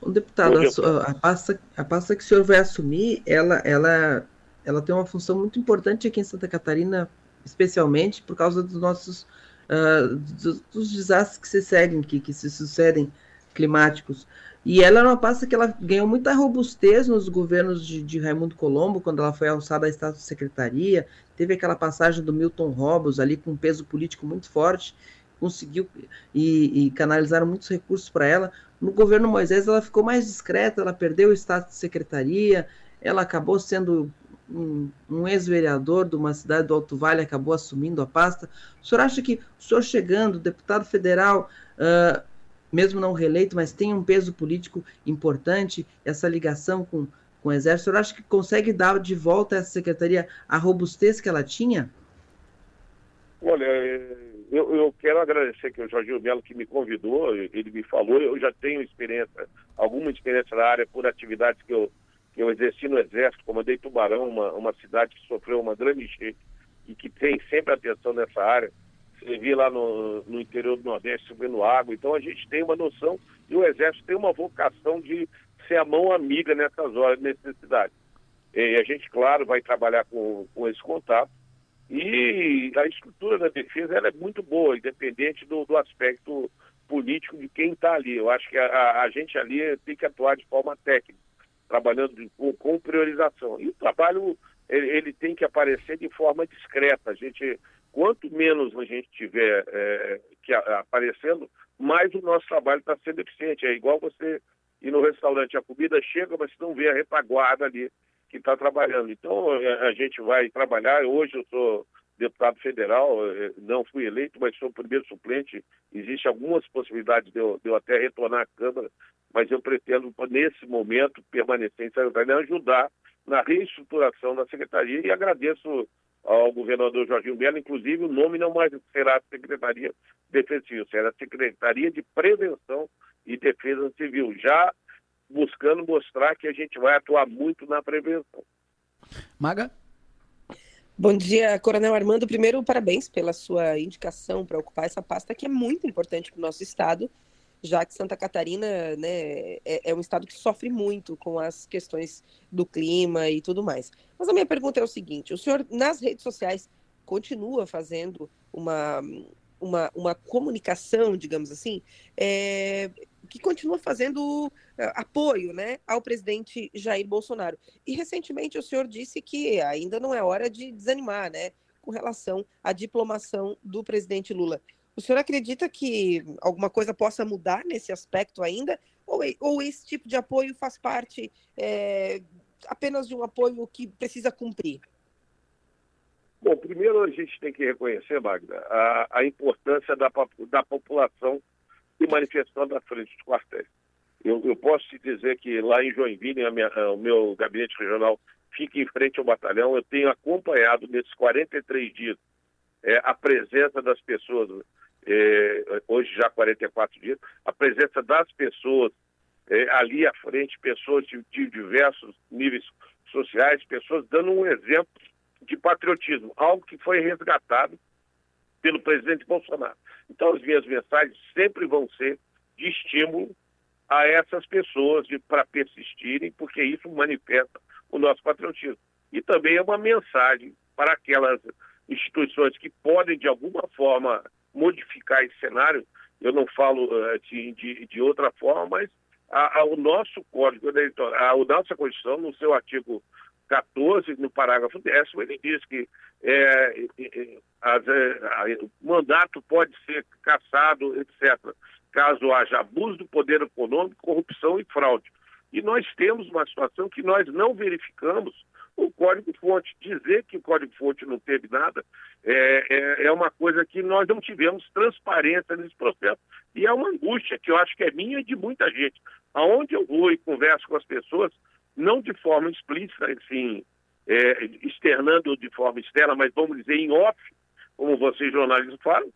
Bom, deputado, Bom dia, a, a, pasta, a pasta que o senhor vai assumir, ela, ela, ela tem uma função muito importante aqui em Santa Catarina, especialmente por causa dos nossos uh, dos, dos, desastres que se seguem, que, que se sucedem climáticos. E ela era uma pasta que ela ganhou muita robustez nos governos de, de Raimundo Colombo, quando ela foi alçada a estado de secretaria. Teve aquela passagem do Milton Robbins ali com um peso político muito forte, conseguiu e, e canalizaram muitos recursos para ela. No governo Moisés ela ficou mais discreta, ela perdeu o estado de secretaria, ela acabou sendo um, um ex-vereador de uma cidade do Alto Vale, acabou assumindo a pasta. O senhor acha que o senhor chegando, deputado federal, uh, mesmo não reeleito, mas tem um peso político importante, essa ligação com, com o Exército. O senhor acha que consegue dar de volta a essa secretaria a robustez que ela tinha? Olha, eu, eu quero agradecer que o Jorginho Melo que me convidou, ele me falou, eu já tenho experiência, alguma experiência na área por atividades que eu, eu exerci no Exército, comandei Tubarão, uma, uma cidade que sofreu uma grande enchente e que tem sempre atenção nessa área servir lá no, no interior do Nordeste, subindo água. Então a gente tem uma noção e o Exército tem uma vocação de ser a mão amiga nessas horas de necessidade. E a gente, claro, vai trabalhar com, com esse contato. E a estrutura da defesa ela é muito boa, independente do, do aspecto político de quem está ali. Eu acho que a, a, gente ali tem que atuar de forma técnica, trabalhando com, com priorização. E o trabalho ele, ele, tem que aparecer de forma discreta. A gente, quanto menos a gente tiver é, que a, aparecendo, mais o nosso trabalho está sendo eficiente. É igual você ir no restaurante, a comida chega, mas não vê a retaguarda ali que está trabalhando. Então, é, a gente vai trabalhar. Hoje eu sou deputado federal, é, não fui eleito, mas sou o primeiro suplente. Existem algumas possibilidades de eu, de eu até retornar à Câmara, mas eu pretendo, nesse momento, permanecer em secretaria, ajudar na reestruturação da secretaria e agradeço ao governador Jorginho Melo, inclusive o nome não mais será Secretaria de Defesa Civil, será Secretaria de Prevenção e Defesa Civil, já buscando mostrar que a gente vai atuar muito na prevenção. Maga? Bom dia, Coronel Armando. Primeiro, parabéns pela sua indicação para ocupar essa pasta que é muito importante para o nosso estado, já que Santa Catarina né, é, é, um estado que sofre muito com as questões do clima e tudo mais. Mas a minha pergunta é o seguinte: o senhor, nas redes sociais, continua fazendo uma, uma, uma comunicação, digamos assim, é, que continua fazendo apoio né, ao presidente Jair Bolsonaro. E recentemente o senhor disse que ainda não é hora de desanimar né, com relação à diplomação do presidente Lula. O senhor acredita que alguma coisa possa mudar nesse aspecto ainda? Ou, ou esse tipo de apoio faz parte é, apenas de um apoio que precisa cumprir? Bom, primeiro a gente tem que reconhecer, Magda, a, a importância da, da população se manifestando à frente dos quartéis. Eu, eu, posso te dizer que lá em Joinville, minha, o meu gabinete regional fica em frente ao batalhão. Eu tenho acompanhado nesses 43 dias é, a presença das pessoas, é, hoje já 44 dias, a presença das pessoas é, ali à frente, pessoas de, de diversos níveis sociais, pessoas dando um exemplo de patriotismo, algo que foi resgatado pelo presidente Bolsonaro. Então, as minhas mensagens sempre vão ser de estímulo a essas pessoas para persistirem, porque isso manifesta o nosso patriotismo. E também é uma mensagem para aquelas instituições que podem, de alguma forma, modificar esse cenário. Eu não falo uh, de, de, outra forma, mas a, a, o nosso Código Eleitoral, a nossa Constituição, no seu artigo 14, no parágrafo décimo, ele diz que é, é, o mandato pode ser cassado, etc., caso haja abuso do poder econômico, corrupção e fraude. E nós temos uma situação que nós não verificamos o código-fonte. Dizer que o código-fonte não teve nada é, é, é, uma coisa que nós não tivemos transparência nesse processo. E é uma angústia que eu acho que é minha e de muita gente. Aonde eu vou e converso com as pessoas, não de forma explícita, assim, é, externando de forma externa, mas vamos dizer em off, como vocês jornalistas falam,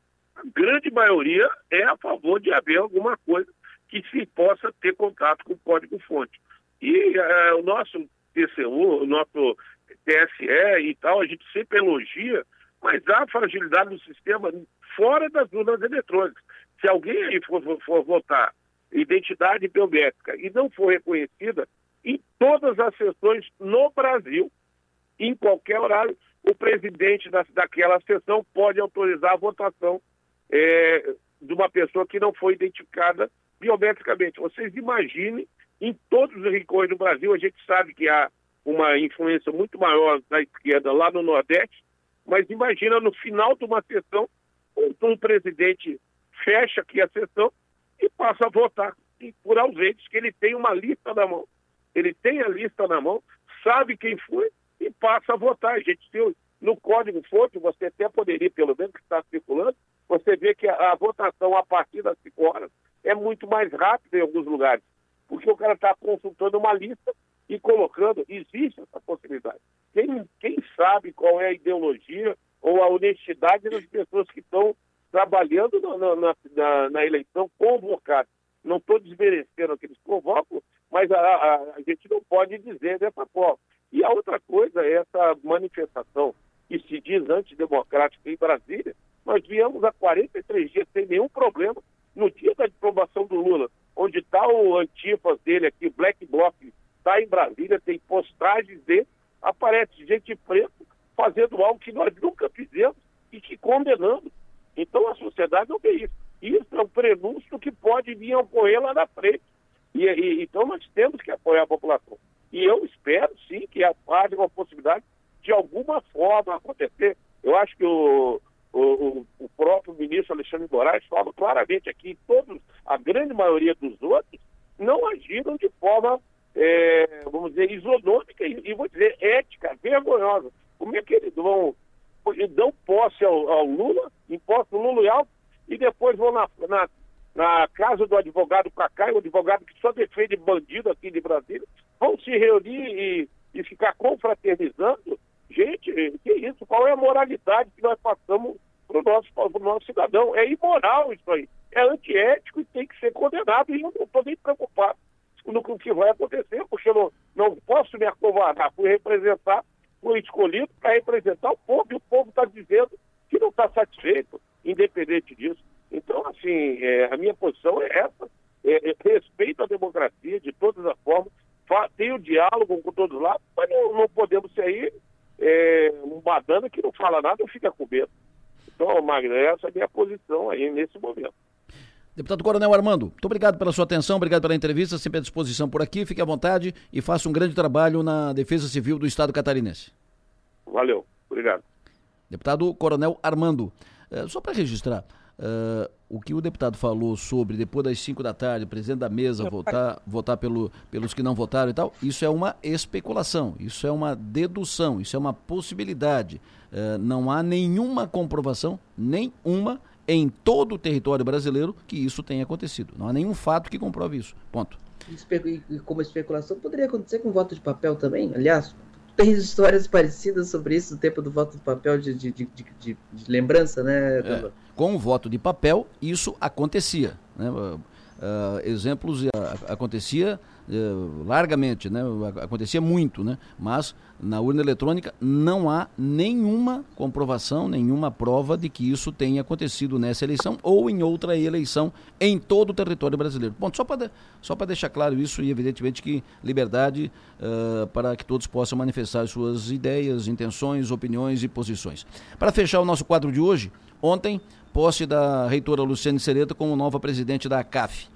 grande maioria é a favor de haver alguma coisa que se possa ter contato com o código-fonte. E é, o nosso TCU, o nosso TSE e tal, a gente sempre elogia, mas há fragilidade no sistema fora das urnas eletrônicas. Se alguém aí for, for, for votar identidade biométrica e não for reconhecida, em todas as sessões no Brasil, em qualquer horário, o presidente da, daquela sessão pode autorizar a votação é, de uma pessoa que não foi identificada biometricamente. Vocês imaginem, em todos os rincões do Brasil, a gente sabe que há uma influência muito maior da esquerda lá no Nordeste, mas imagina no final de uma sessão, um presidente fecha aqui a sessão e passa a votar por ausentes, que ele tem uma lista na mão ele tem a lista na mão, sabe quem foi e passa a votar. Gente, no código fonte, você até poderia, pelo menos que está circulando, você vê que a, a, votação a partir das 5 horas é muito mais rápida em alguns lugares, porque o cara está consultando uma lista e colocando, existe essa possibilidade. Quem, quem sabe qual é a ideologia ou a honestidade das pessoas que estão trabalhando na, na, na, na eleição convocadas. Não estou desmerecendo aqueles convocam, mas a, a, a, gente não pode dizer dessa forma. E a outra coisa é essa manifestação que se diz antidemocrática em Brasília, Nós viemos há 43 dias sem nenhum problema. No dia da aprovação do Lula, onde está o antifas dele aqui, Black Bloc, está em Brasília, tem postagens dele, aparece gente preta fazendo algo que nós nunca fizemos e que condenamos. Então a sociedade não vê isso. Isso é um prenúncio que pode vir a ocorrer lá na frente. E, e, então nós temos que apoiar a população. E eu espero sim que haja uma possibilidade de alguma forma acontecer. Eu acho que o, o, o próprio ministro Alexandre Moraes fala claramente aqui, todos, a grande maioria dos outros não agiram de forma, é, vamos dizer, isonômica e, e, vou dizer, ética, vergonhosa. Como é que eles vão, dão posse ao, ao Lula, imposto Lula e Alto, e depois vão na, na, na casa do advogado para cá, o advogado que só defende bandido aqui de Brasília, vão se reunir e, e ficar confraternizando? Gente, que isso? Qual é a moralidade que nós passamos para o nosso, nosso cidadão? É imoral isso aí. É antiético e tem que ser condenado. E eu não estou nem preocupado com o que vai acontecer, porque eu não, não posso me acovardar. Fui representar, fui escolhido para representar o povo, e o povo está dizendo que não está satisfeito, independente disso. Então, assim, é, a minha posição é essa. É, é, respeito à democracia de todas as formas, tem o diálogo com todos lá, mas não, não podemos ser aí é, um badana que não fala nada e fica com medo. Então, Magno, essa é a minha posição aí nesse momento. Deputado Coronel Armando, muito obrigado pela sua atenção, obrigado pela entrevista, sempre à disposição por aqui, fique à vontade e faça um grande trabalho na Defesa Civil do Estado catarinense. Valeu, obrigado. Deputado Coronel Armando, é, só para registrar, Uh, o que o deputado falou sobre depois das 5 da tarde, o presidente da mesa votar, votar pelo, pelos que não votaram e tal, isso é uma especulação, isso é uma dedução, isso é uma possibilidade. Uh, não há nenhuma comprovação, nenhuma, em todo o território brasileiro que isso tenha acontecido. Não há nenhum fato que comprove isso. Ponto. E como especulação, poderia acontecer com voto de papel também? Aliás, tem histórias parecidas sobre isso no tempo do voto de papel de, de, de, de lembrança, né? É, com o voto de papel, isso acontecia. Né? Uh, exemplos uh, acontecia uh, largamente, né? acontecia muito, né? mas na urna eletrônica não há nenhuma comprovação, nenhuma prova de que isso tenha acontecido nessa eleição ou em outra eleição em todo o território brasileiro. Bom, só para só deixar claro isso e evidentemente que liberdade uh, para que todos possam manifestar suas ideias, intenções, opiniões e posições. Para fechar o nosso quadro de hoje, ontem, posse da reitora Luciane Sereta como nova presidente da CAF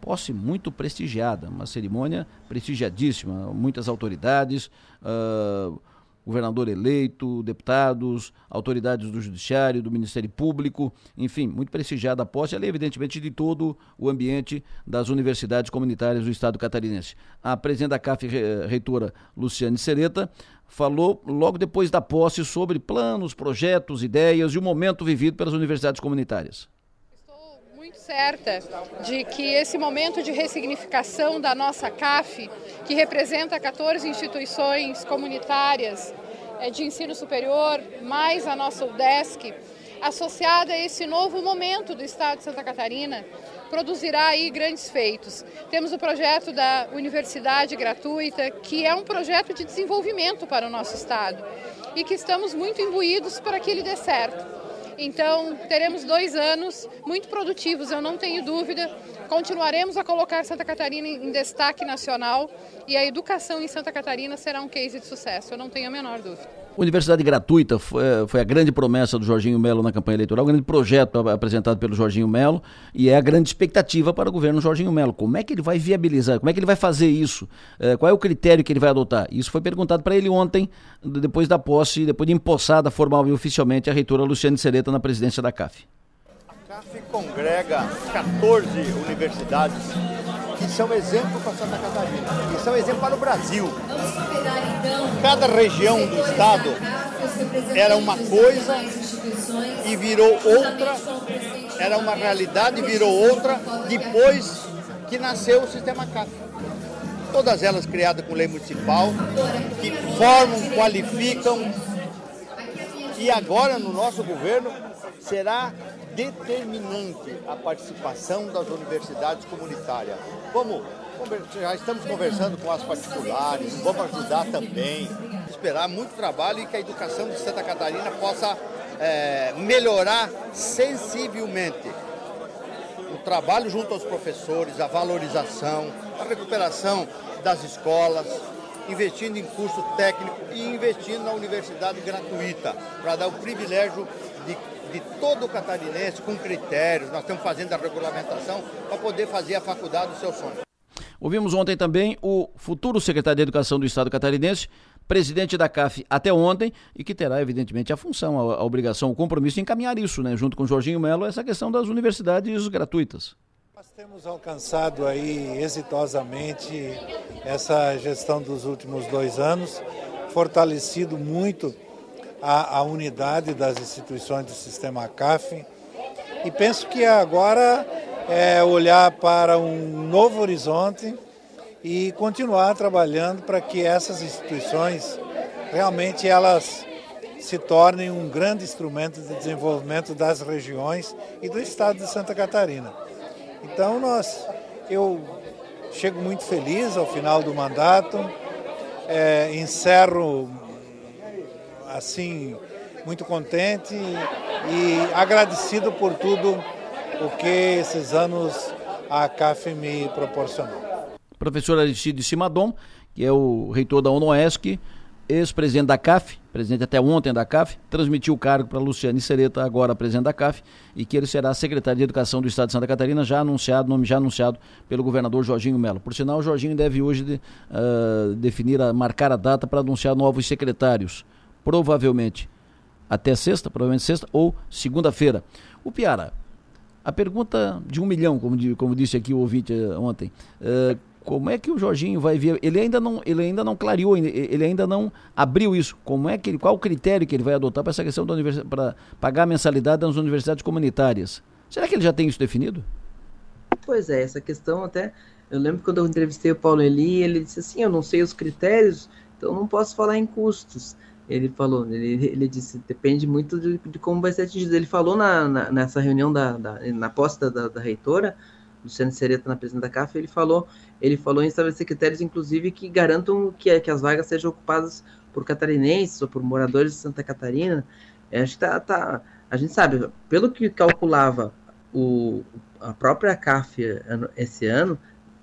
posse muito prestigiada, uma cerimônia prestigiadíssima, muitas autoridades, uh, governador eleito, deputados, autoridades do Judiciário, do Ministério Público, enfim, muito prestigiada a posse, ali, evidentemente, de todo o ambiente das universidades comunitárias do Estado catarinense. A presidente da CAF, reitora Luciane Sereta, falou logo depois da posse sobre planos, projetos, ideias e o momento vivido pelas universidades comunitárias certa de que esse momento de ressignificação da nossa CAF, que representa 14 instituições comunitárias eh, de ensino superior, mais a nossa UDESC, associada a esse novo momento do Estado de Santa Catarina, produzirá aí grandes feitos. Temos o projeto da Universidade Gratuita, que é um projeto de desenvolvimento para o nosso Estado e que estamos muito imbuídos para que ele dê certo. Então, teremos dois anos muito produtivos, eu não tenho dúvida. Continuaremos a colocar Santa Catarina em destaque nacional e a educação em Santa Catarina será um case de sucesso, eu não tenho a menor dúvida. Universidade gratuita foi, foi, a grande promessa do Jorginho Melo na campanha eleitoral, o grande projeto apresentado pelo Jorginho Melo e é a grande expectativa para o governo Jorginho Melo. Como é que ele vai viabilizar? Como é que ele vai fazer isso? É, qual é o critério que ele vai adotar? Isso foi perguntado para ele ontem, depois da posse, depois de empossada formal e oficialmente a reitora Luciane Sereta na presidência da CAF. A CAF congrega 14 universidades que são exemplo para Santa Catarina, que são exemplo para o Brasil. Cada região do estado era uma coisa e virou outra, era uma realidade e virou outra depois que nasceu o sistema CAF. Todas elas criadas com lei municipal, que formam, qualificam. E agora no nosso governo será determinante a participação das universidades comunitárias. Como já estamos conversando com as particulares, vamos ajudar também, esperar muito trabalho e que a educação de Santa Catarina possa é, melhorar sensivelmente o trabalho junto aos professores, a valorização, a recuperação das escolas, investindo em curso técnico e investindo na universidade gratuita, para dar o privilégio de, de todo catarinense com critérios. Nós estamos fazendo a regulamentação para poder fazer a faculdade do seu sonho. Ouvimos ontem também o futuro secretário de Educação do Estado catarinense, presidente da CAF até ontem, e que terá, evidentemente, a função, a, a obrigação, o compromisso de encaminhar isso, né, junto com Jorginho Melo, essa questão das universidades gratuitas. Nós temos alcançado aí exitosamente essa gestão dos últimos dois anos, fortalecido muito a, a unidade das instituições do sistema CAF, e penso que agora é olhar para um novo horizonte e continuar trabalhando para que essas instituições realmente elas se tornem um grande instrumento de desenvolvimento das regiões e do estado de Santa Catarina. Então nós, eu chego muito feliz ao final do mandato, é, encerro assim muito contente e agradecido por tudo o que esses anos a CAF me proporcionou. Professor Aristide Simadon, que é o reitor da UNOESC, ex-presidente da CAF, presidente até ontem da CAF, transmitiu o cargo para Luciane Sereta, agora presidente da CAF, e que ele será secretário de Educação do Estado de Santa Catarina, já anunciado, nome já anunciado pelo governador Jorginho Melo. Por sinal, o Jorginho deve hoje de, uh, definir, a, marcar a data para anunciar novos secretários, provavelmente até sexta, provavelmente sexta ou segunda-feira. O Piara, a pergunta de um milhão, como, como disse aqui o ouvinte eh, ontem. Uh, como é que o Jorginho vai ver? Ele ainda não, ele ainda não clareou, ele ainda não abriu isso. Como é que ele, qual o critério que ele vai adotar para essa questão da universidade, para pagar a mensalidade nas universidades comunitárias? Será que ele já tem isso definido? Pois é, essa questão até. Eu lembro quando eu entrevistei o Paulo Eli, ele disse assim: eu não sei os critérios, então não posso falar em custos ele falou, ele, ele disse, depende muito de, de como vai ser atingido. Ele falou na, na nessa reunião da, da na posta da, da reitora, Luciano Sereta na presidente da CAF, ele falou, ele falou em estabelecer critérios, inclusive, que garantam que, que as vagas sejam ocupadas por catarinenses ou por moradores de Santa Catarina. É, acho que tá, tá, a gente sabe, pelo que calculava o, a própria CAF esse ano,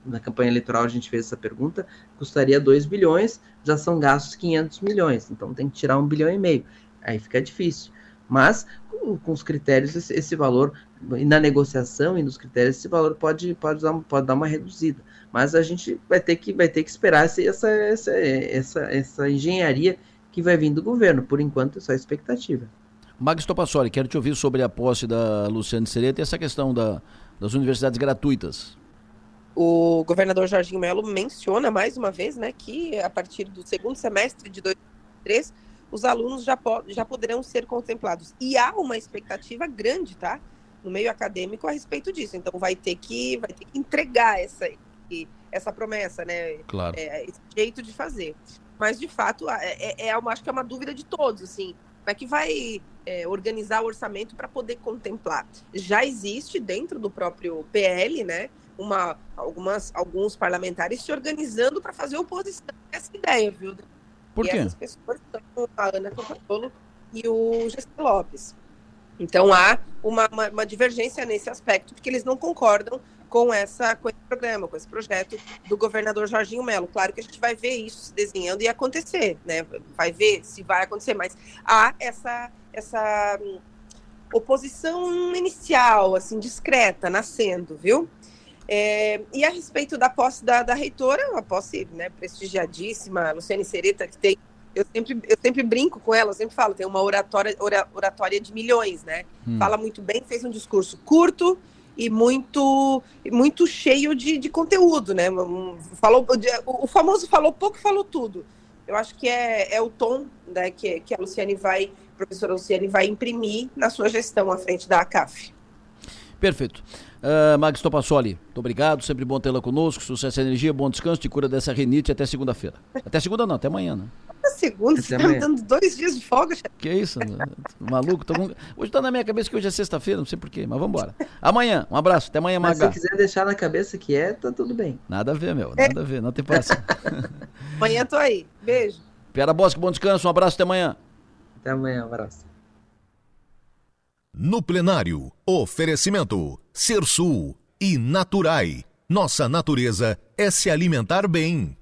na campanha eleitoral a gente fez essa pergunta, custaria 2 bilhões, já são gastos 500 milhões, então tem que tirar um bilhão e meio. Aí fica difícil. Mas com, os critérios, esse, esse, valor, e na negociação e nos critérios, esse valor pode, pode, dar, pode dar uma reduzida. Mas a gente vai ter que, vai ter que esperar essa, essa, essa, essa, essa engenharia que vai vir do governo. Por enquanto, é só expectativa. Max Topassoli, quero te ouvir sobre a posse da Luciane Sereta e essa questão da, das universidades gratuitas o governador Jorginho Melo menciona mais uma vez né, que a partir do segundo semestre de 2023 os alunos já, já poderão ser contemplados. E há uma expectativa grande, tá? No meio acadêmico a respeito disso. Então vai ter que, vai ter que entregar essa, essa promessa, né? Claro. É, esse jeito de fazer. Mas, de fato, é, é, é uma, acho que é uma dúvida de todos, assim. Como é que vai é, organizar o orçamento para poder contemplar? Já existe dentro do próprio PL, né? uma, algumas, alguns parlamentares se organizando para fazer oposição a essa ideia, viu? Por quê? E essas pessoas são a Ana Campatolo e o Gessé Lopes. Então há uma, uma, uma, divergência nesse aspecto, porque eles não concordam com, essa, com esse programa, com esse projeto do governador Jorginho Melo. Claro que a gente vai ver isso se desenhando e acontecer, né? Vai ver se vai acontecer, mas há essa, essa hum, oposição inicial, assim, discreta, nascendo, viu? É, e a respeito da posse da, da reitora, uma posse né, prestigiadíssima, Luciane Sereta, que tem. Eu sempre, eu sempre brinco com ela, eu sempre falo, tem uma oratória, oratória de milhões, né? Hum. Fala muito bem, fez um discurso curto e muito, muito cheio de, de conteúdo, né? Falou, o famoso falou pouco falou tudo. Eu acho que é, é o tom né, que, que a Luciane vai, a professora Luciane vai imprimir na sua gestão à frente da ACAF. Perfeito. Uh, Max Topassoli, muito obrigado, sempre bom tê-la conosco, sucesso e energia, bom descanso, te cura dessa rinite até segunda-feira. Até segunda não, até amanhã, né? Até segunda, até você tá me dando dois dias de folga. Que isso, maluco, tô hoje tá na minha cabeça que hoje é sexta-feira, não sei porquê, mas vamos embora. Amanhã, um abraço, até amanhã, Maga. Mas se quiser deixar na cabeça que é, tá tudo bem. Nada a ver, meu, nada a ver, não tem passo. amanhã tô aí, beijo. Piara Bosque, bom descanso, um abraço, até amanhã. Até amanhã, um abraço. No plenário, oferecimento Ser Sul e Naturai. Nossa natureza é se alimentar bem.